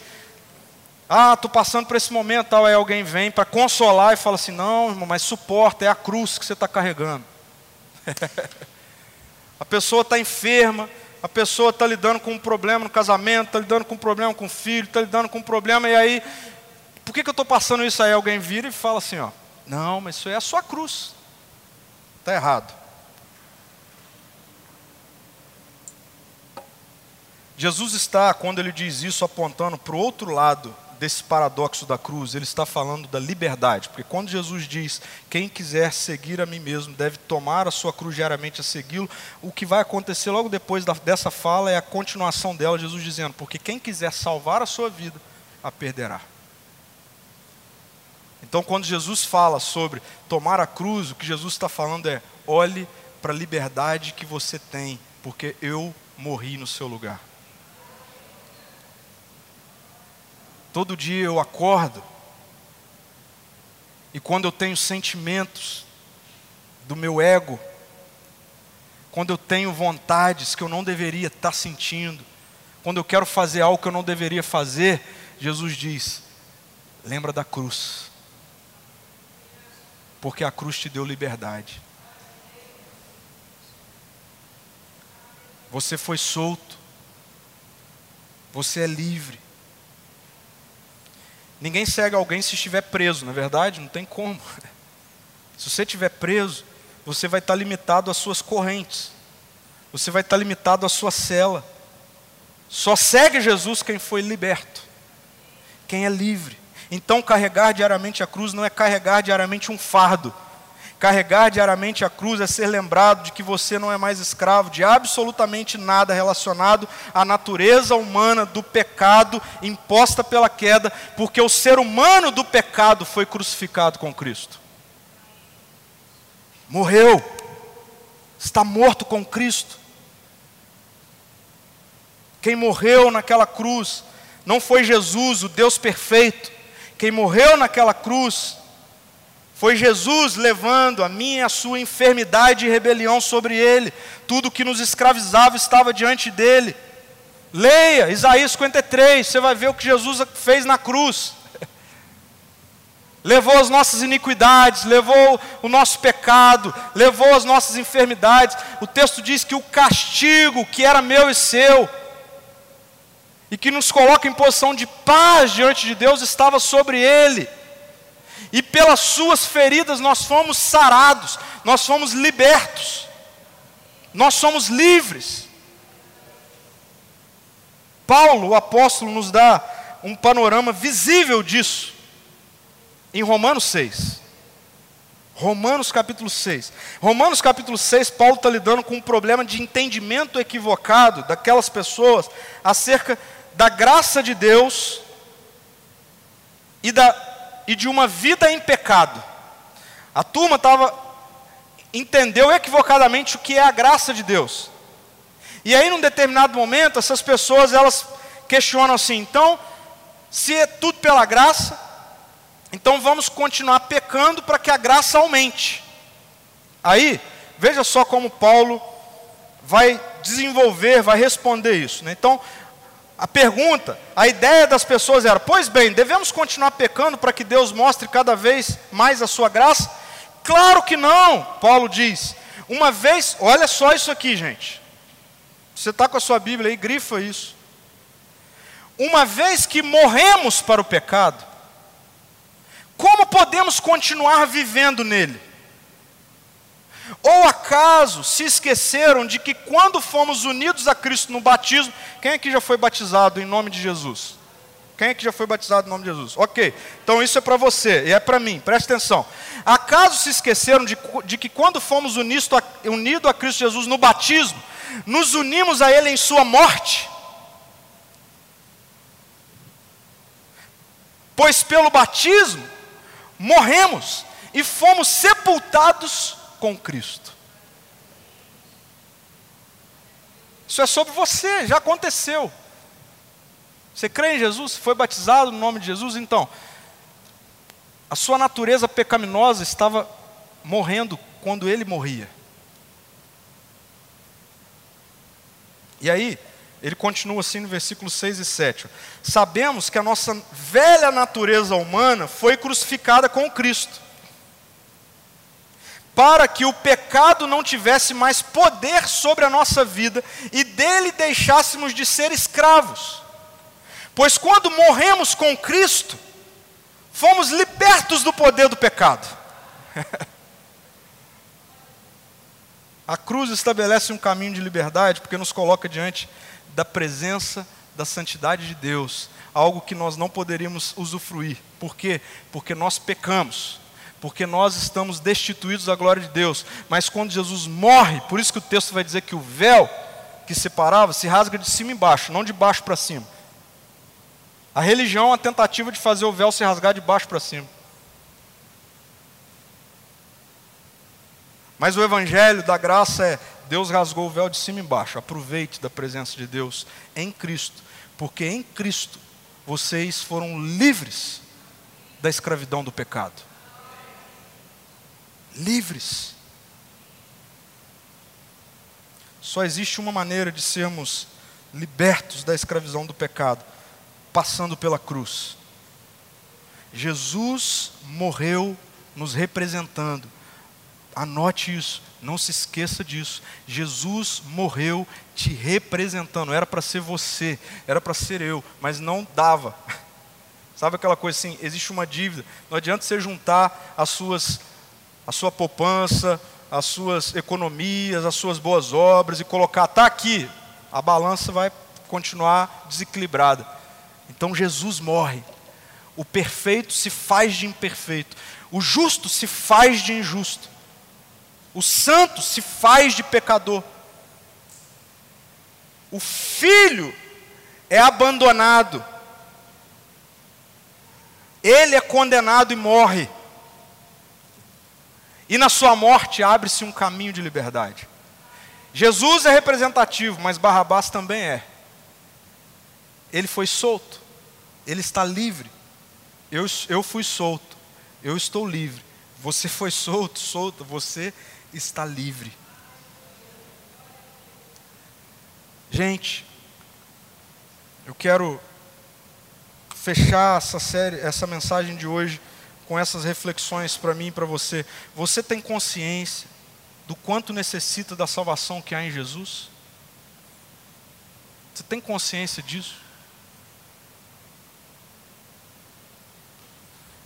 ah, estou passando por esse momento, tal. Aí alguém vem para consolar e fala assim: não, irmão, mas suporta, é a cruz que você está carregando. a pessoa está enferma, a pessoa está lidando com um problema no casamento, está lidando com um problema com o filho, está lidando com um problema, e aí por que, que eu estou passando isso aí? Alguém vira e fala assim: ó, não, mas isso é a sua cruz. Está errado. Jesus está, quando ele diz isso, apontando para o outro lado desse paradoxo da cruz, ele está falando da liberdade, porque quando Jesus diz: Quem quiser seguir a mim mesmo deve tomar a sua cruz diariamente a segui-lo, o que vai acontecer logo depois da, dessa fala é a continuação dela, Jesus dizendo: Porque quem quiser salvar a sua vida, a perderá. Então, quando Jesus fala sobre tomar a cruz, o que Jesus está falando é: olhe para a liberdade que você tem, porque eu morri no seu lugar. Todo dia eu acordo, e quando eu tenho sentimentos do meu ego, quando eu tenho vontades que eu não deveria estar sentindo, quando eu quero fazer algo que eu não deveria fazer, Jesus diz: lembra da cruz porque a cruz te deu liberdade. Você foi solto. Você é livre. Ninguém segue alguém se estiver preso, na é verdade? Não tem como. Se você estiver preso, você vai estar limitado às suas correntes. Você vai estar limitado à sua cela. Só segue Jesus quem foi liberto. Quem é livre. Então, carregar diariamente a cruz não é carregar diariamente um fardo. Carregar diariamente a cruz é ser lembrado de que você não é mais escravo de absolutamente nada relacionado à natureza humana do pecado imposta pela queda, porque o ser humano do pecado foi crucificado com Cristo. Morreu, está morto com Cristo. Quem morreu naquela cruz não foi Jesus, o Deus perfeito, quem morreu naquela cruz foi Jesus levando a minha e a sua enfermidade e rebelião sobre ele. Tudo que nos escravizava estava diante dele. Leia Isaías 53, você vai ver o que Jesus fez na cruz. Levou as nossas iniquidades, levou o nosso pecado, levou as nossas enfermidades. O texto diz que o castigo que era meu e seu, e que nos coloca em posição de paz diante de Deus estava sobre ele. E pelas suas feridas nós fomos sarados, nós fomos libertos, nós somos livres. Paulo, o apóstolo, nos dá um panorama visível disso em Romanos 6. Romanos capítulo 6. Romanos capítulo 6, Paulo está lidando com um problema de entendimento equivocado daquelas pessoas acerca da graça de Deus e, da, e de uma vida em pecado. A turma estava entendeu equivocadamente o que é a graça de Deus. E aí, num determinado momento, essas pessoas elas questionam assim: então, se é tudo pela graça, então vamos continuar pecando para que a graça aumente. Aí, veja só como Paulo vai desenvolver, vai responder isso. Né? Então, a pergunta, a ideia das pessoas era: pois bem, devemos continuar pecando para que Deus mostre cada vez mais a sua graça? Claro que não, Paulo diz. Uma vez, olha só isso aqui, gente. Você está com a sua Bíblia aí, grifa isso. Uma vez que morremos para o pecado, como podemos continuar vivendo nele? Ou acaso se esqueceram de que quando fomos unidos a Cristo no batismo, quem aqui já foi batizado em nome de Jesus? Quem aqui já foi batizado em nome de Jesus? Ok, então isso é para você e é para mim, preste atenção. Acaso se esqueceram de, de que quando fomos unidos a, unido a Cristo Jesus no batismo, nos unimos a Ele em Sua morte? Pois pelo batismo morremos e fomos sepultados com Cristo. Isso é sobre você, já aconteceu. Você crê em Jesus? Foi batizado no nome de Jesus? Então, a sua natureza pecaminosa estava morrendo quando ele morria. E aí, ele continua assim no versículo 6 e 7. Sabemos que a nossa velha natureza humana foi crucificada com Cristo, para que o pecado não tivesse mais poder sobre a nossa vida e dele deixássemos de ser escravos. Pois quando morremos com Cristo, fomos libertos do poder do pecado. a cruz estabelece um caminho de liberdade porque nos coloca diante da presença da santidade de Deus, algo que nós não poderíamos usufruir. Por quê? Porque nós pecamos, porque nós estamos destituídos da glória de Deus. Mas quando Jesus morre, por isso que o texto vai dizer que o véu que separava se rasga de cima e embaixo, não de baixo para cima. A religião é uma tentativa de fazer o véu se rasgar de baixo para cima. Mas o evangelho da graça é Deus rasgou o véu de cima e embaixo. Aproveite da presença de Deus em Cristo, porque em Cristo vocês foram livres da escravidão do pecado. Livres. Só existe uma maneira de sermos libertos da escravidão do pecado, passando pela cruz. Jesus morreu nos representando. Anote isso. Não se esqueça disso. Jesus morreu te representando. Era para ser você, era para ser eu, mas não dava. Sabe aquela coisa assim? Existe uma dívida. Não adianta você juntar as suas, a sua poupança, as suas economias, as suas boas obras e colocar, está aqui. A balança vai continuar desequilibrada. Então Jesus morre. O perfeito se faz de imperfeito. O justo se faz de injusto. O santo se faz de pecador. O filho é abandonado. Ele é condenado e morre. E na sua morte abre-se um caminho de liberdade. Jesus é representativo, mas Barrabás também é. Ele foi solto, ele está livre. Eu, eu fui solto, eu estou livre. Você foi solto, solto, você está livre. Gente, eu quero fechar essa série, essa mensagem de hoje com essas reflexões para mim e para você. Você tem consciência do quanto necessita da salvação que há em Jesus? Você tem consciência disso?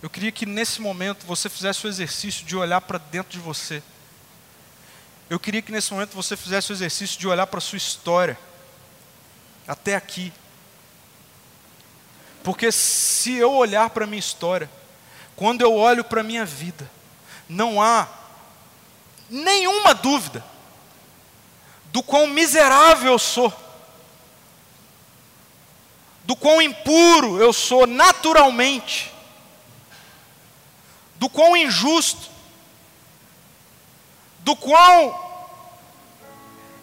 Eu queria que nesse momento você fizesse o exercício de olhar para dentro de você. Eu queria que nesse momento você fizesse o exercício de olhar para a sua história, até aqui. Porque se eu olhar para a minha história, quando eu olho para a minha vida, não há nenhuma dúvida do quão miserável eu sou, do quão impuro eu sou naturalmente, do quão injusto, do quão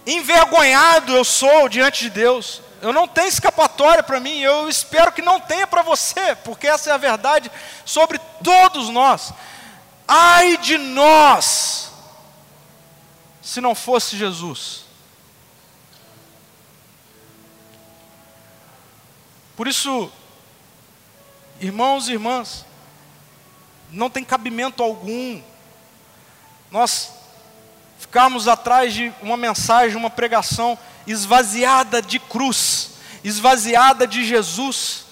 envergonhado eu sou diante de Deus. Eu não tenho escapatória para mim, eu espero que não tenha para você, porque essa é a verdade sobre todos nós. Ai de nós, se não fosse Jesus. Por isso, irmãos e irmãs, não tem cabimento algum nós ficarmos atrás de uma mensagem, uma pregação esvaziada de cruz, esvaziada de Jesus.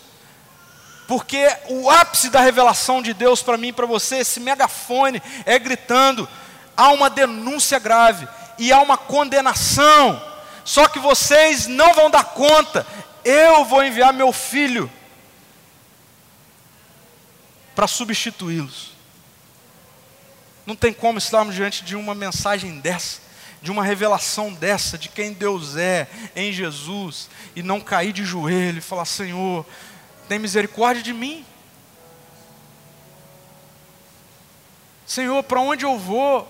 Porque o ápice da revelação de Deus para mim e para você, esse megafone, é gritando: há uma denúncia grave e há uma condenação. Só que vocês não vão dar conta. Eu vou enviar meu filho para substituí-los. Não tem como estarmos diante de uma mensagem dessa, de uma revelação dessa, de quem Deus é em Jesus, e não cair de joelho e falar: Senhor, tem misericórdia de mim. Senhor, para onde eu vou?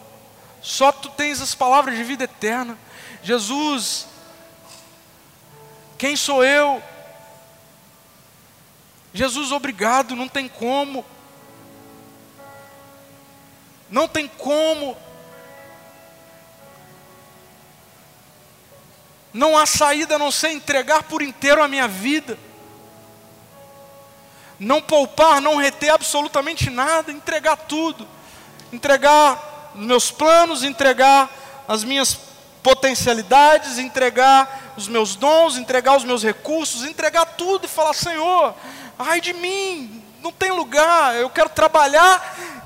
Só tu tens as palavras de vida eterna. Jesus, quem sou eu? Jesus, obrigado, não tem como. Não tem como Não há saída a não ser entregar por inteiro a minha vida. Não poupar, não reter absolutamente nada, entregar tudo. Entregar meus planos, entregar as minhas potencialidades, entregar os meus dons, entregar os meus recursos, entregar tudo e falar: Senhor, ai de mim, não tem lugar, eu quero trabalhar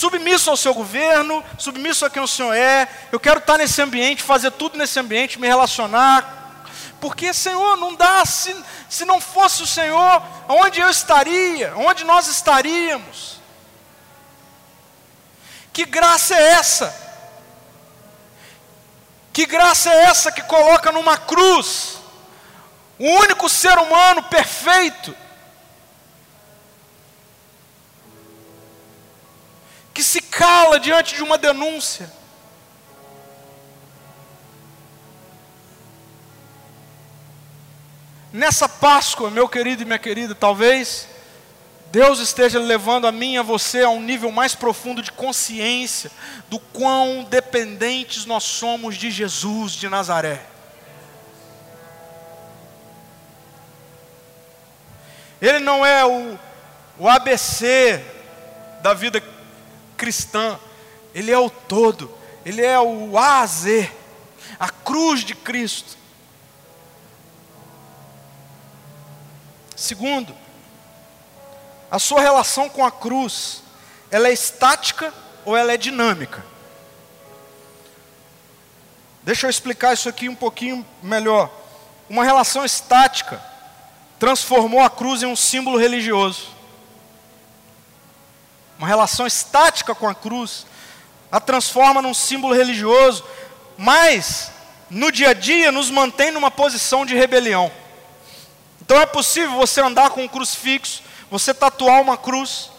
submisso ao seu governo, submisso a quem o Senhor é, eu quero estar nesse ambiente, fazer tudo nesse ambiente, me relacionar, porque, Senhor, não dá, se, se não fosse o Senhor, onde eu estaria, onde nós estaríamos? Que graça é essa? Que graça é essa que coloca numa cruz o único ser humano perfeito, que se cala diante de uma denúncia. Nessa Páscoa, meu querido e minha querida, talvez Deus esteja levando a mim e a você a um nível mais profundo de consciência do quão dependentes nós somos de Jesus de Nazaré. Ele não é o, o ABC da vida cristã, ele é o todo, ele é o A a Z, a cruz de Cristo. Segundo, a sua relação com a cruz, ela é estática ou ela é dinâmica? Deixa eu explicar isso aqui um pouquinho melhor. Uma relação estática transformou a cruz em um símbolo religioso. Uma relação estática com a cruz a transforma num símbolo religioso, mas no dia a dia nos mantém numa posição de rebelião. Então é possível você andar com um crucifixo você tatuar uma cruz,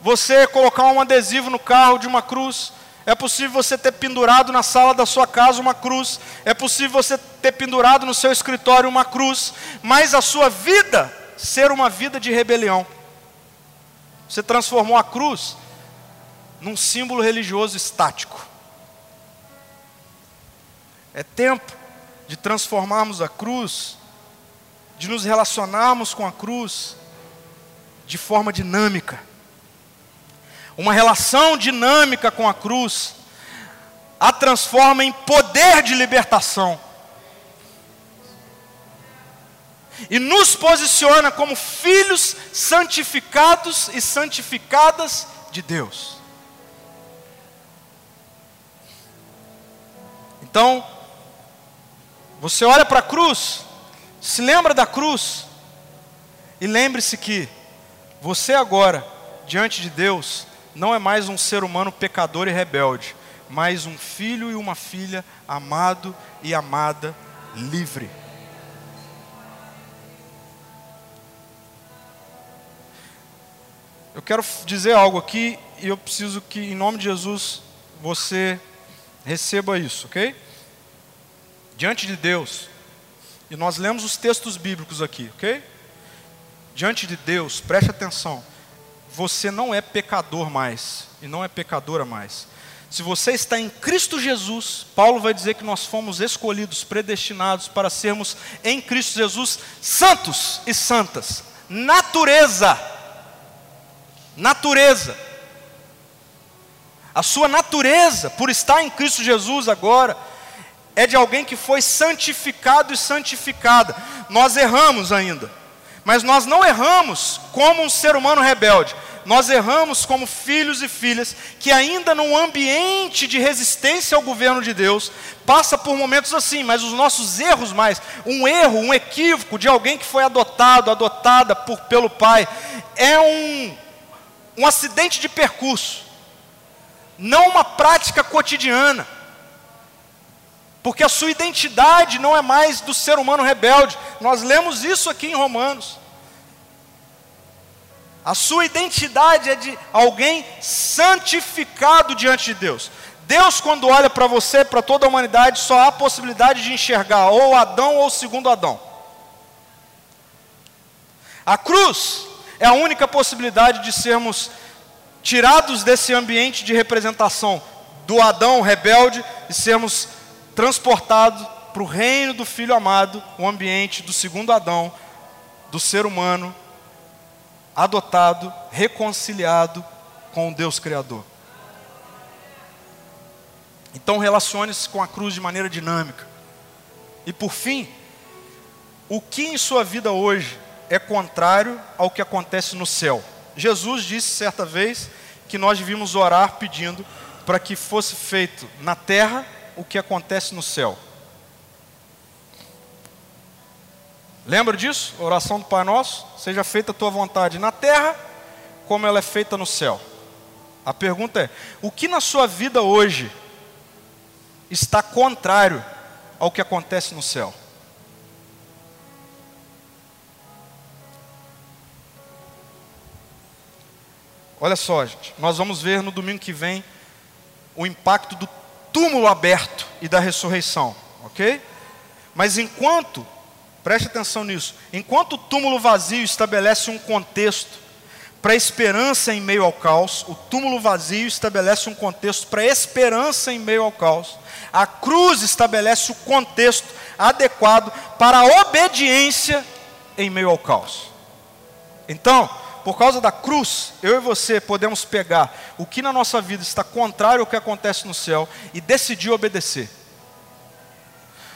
você colocar um adesivo no carro de uma cruz, é possível você ter pendurado na sala da sua casa uma cruz, é possível você ter pendurado no seu escritório uma cruz, mas a sua vida ser uma vida de rebelião. Você transformou a cruz num símbolo religioso estático. É tempo de transformarmos a cruz, de nos relacionarmos com a cruz de forma dinâmica. Uma relação dinâmica com a cruz a transforma em poder de libertação. E nos posiciona como filhos santificados e santificadas de Deus. Então, você olha para a cruz, se lembra da cruz, e lembre-se que você agora, diante de Deus, não é mais um ser humano pecador e rebelde, mas um filho e uma filha amado e amada, livre. Eu quero dizer algo aqui e eu preciso que, em nome de Jesus, você receba isso, ok? Diante de Deus, e nós lemos os textos bíblicos aqui, ok? diante de Deus, preste atenção, você não é pecador mais, e não é pecadora mais. Se você está em Cristo Jesus, Paulo vai dizer que nós fomos escolhidos, predestinados para sermos em Cristo Jesus santos e santas. Natureza. Natureza. A sua natureza, por estar em Cristo Jesus agora, é de alguém que foi santificado e santificada. Nós erramos ainda. Mas nós não erramos como um ser humano rebelde, nós erramos como filhos e filhas que, ainda num ambiente de resistência ao governo de Deus, passa por momentos assim, mas os nossos erros mais, um erro, um equívoco de alguém que foi adotado, adotada por, pelo pai, é um, um acidente de percurso, não uma prática cotidiana. Porque a sua identidade não é mais do ser humano rebelde. Nós lemos isso aqui em Romanos. A sua identidade é de alguém santificado diante de Deus. Deus, quando olha para você, para toda a humanidade, só há a possibilidade de enxergar ou Adão ou segundo Adão. A cruz é a única possibilidade de sermos tirados desse ambiente de representação do Adão rebelde e sermos transportados para o reino do Filho amado, o ambiente do segundo Adão, do ser humano adotado, reconciliado com o Deus Criador. Então relacione-se com a cruz de maneira dinâmica. E por fim, o que em sua vida hoje é contrário ao que acontece no céu? Jesus disse certa vez que nós devíamos orar pedindo para que fosse feito na terra o que acontece no céu. Lembra disso? A oração do Pai Nosso? Seja feita a tua vontade na terra, como ela é feita no céu. A pergunta é: o que na sua vida hoje está contrário ao que acontece no céu? Olha só, gente, nós vamos ver no domingo que vem o impacto do túmulo aberto e da ressurreição, ok? Mas enquanto Preste atenção nisso. Enquanto o túmulo vazio estabelece um contexto para esperança em meio ao caos, o túmulo vazio estabelece um contexto para esperança em meio ao caos. A cruz estabelece o contexto adequado para a obediência em meio ao caos. Então, por causa da cruz, eu e você podemos pegar o que na nossa vida está contrário ao que acontece no céu e decidir obedecer.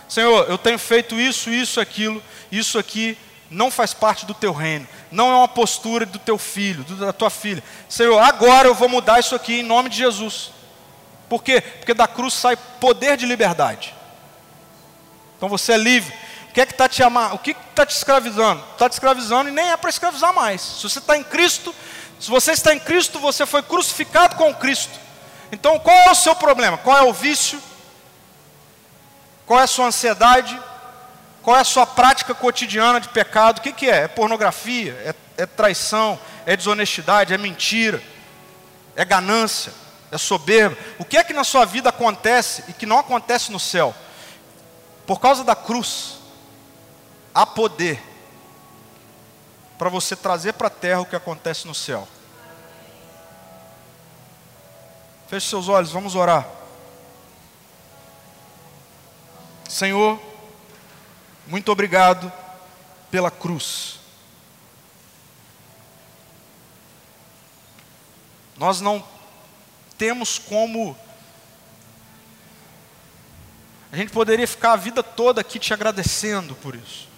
Senhor, eu tenho feito isso, isso, aquilo, isso aqui não faz parte do teu reino, não é uma postura do teu filho, da tua filha. Senhor, agora eu vou mudar isso aqui em nome de Jesus. Por quê? Porque da cruz sai poder de liberdade. Então você é livre. Que é que está te amar? O que está te escravizando? Está te escravizando e nem é para escravizar mais. Se você está em Cristo, se você está em Cristo, você foi crucificado com Cristo. Então qual é o seu problema? Qual é o vício? Qual é a sua ansiedade? Qual é a sua prática cotidiana de pecado? O que, que é? É pornografia? É, é traição? É desonestidade? É mentira? É ganância? É soberba? O que é que na sua vida acontece e que não acontece no céu? Por causa da cruz, há poder para você trazer para a terra o que acontece no céu. Feche seus olhos, vamos orar. Senhor, muito obrigado pela cruz. Nós não temos como. A gente poderia ficar a vida toda aqui te agradecendo por isso,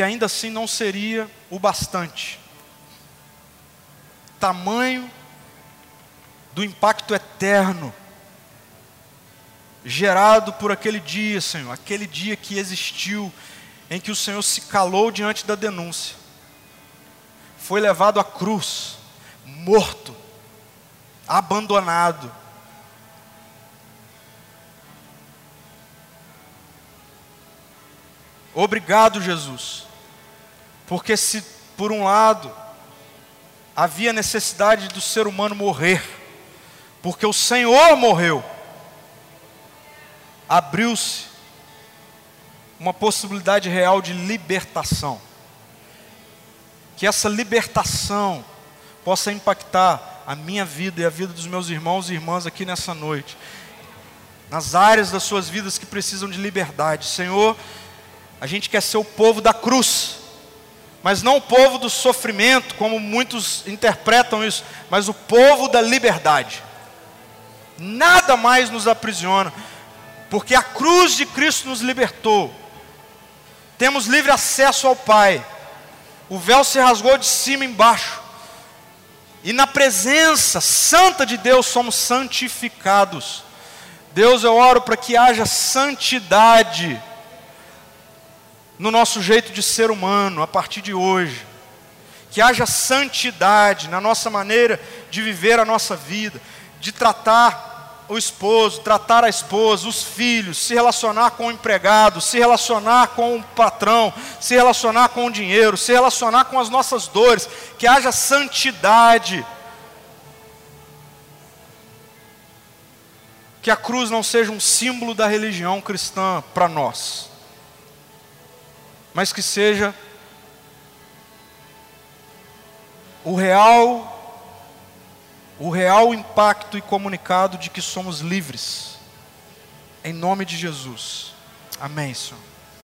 que ainda assim não seria o bastante. Tamanho do impacto eterno gerado por aquele dia, Senhor, aquele dia que existiu, em que o Senhor se calou diante da denúncia, foi levado à cruz, morto, abandonado. Obrigado, Jesus, porque se por um lado havia necessidade do ser humano morrer, porque o Senhor morreu, abriu-se uma possibilidade real de libertação. Que essa libertação possa impactar a minha vida e a vida dos meus irmãos e irmãs aqui nessa noite. Nas áreas das suas vidas que precisam de liberdade. Senhor, a gente quer ser o povo da cruz, mas não o povo do sofrimento, como muitos interpretam isso, mas o povo da liberdade. Nada mais nos aprisiona porque a cruz de Cristo nos libertou. Temos livre acesso ao Pai. O véu se rasgou de cima embaixo. E na presença santa de Deus somos santificados. Deus, eu oro para que haja santidade no nosso jeito de ser humano a partir de hoje. Que haja santidade na nossa maneira de viver a nossa vida, de tratar o esposo, tratar a esposa, os filhos, se relacionar com o empregado, se relacionar com o patrão, se relacionar com o dinheiro, se relacionar com as nossas dores, que haja santidade. Que a cruz não seja um símbolo da religião cristã para nós, mas que seja o real o real impacto e comunicado de que somos livres. Em nome de Jesus. Amém, Senhor.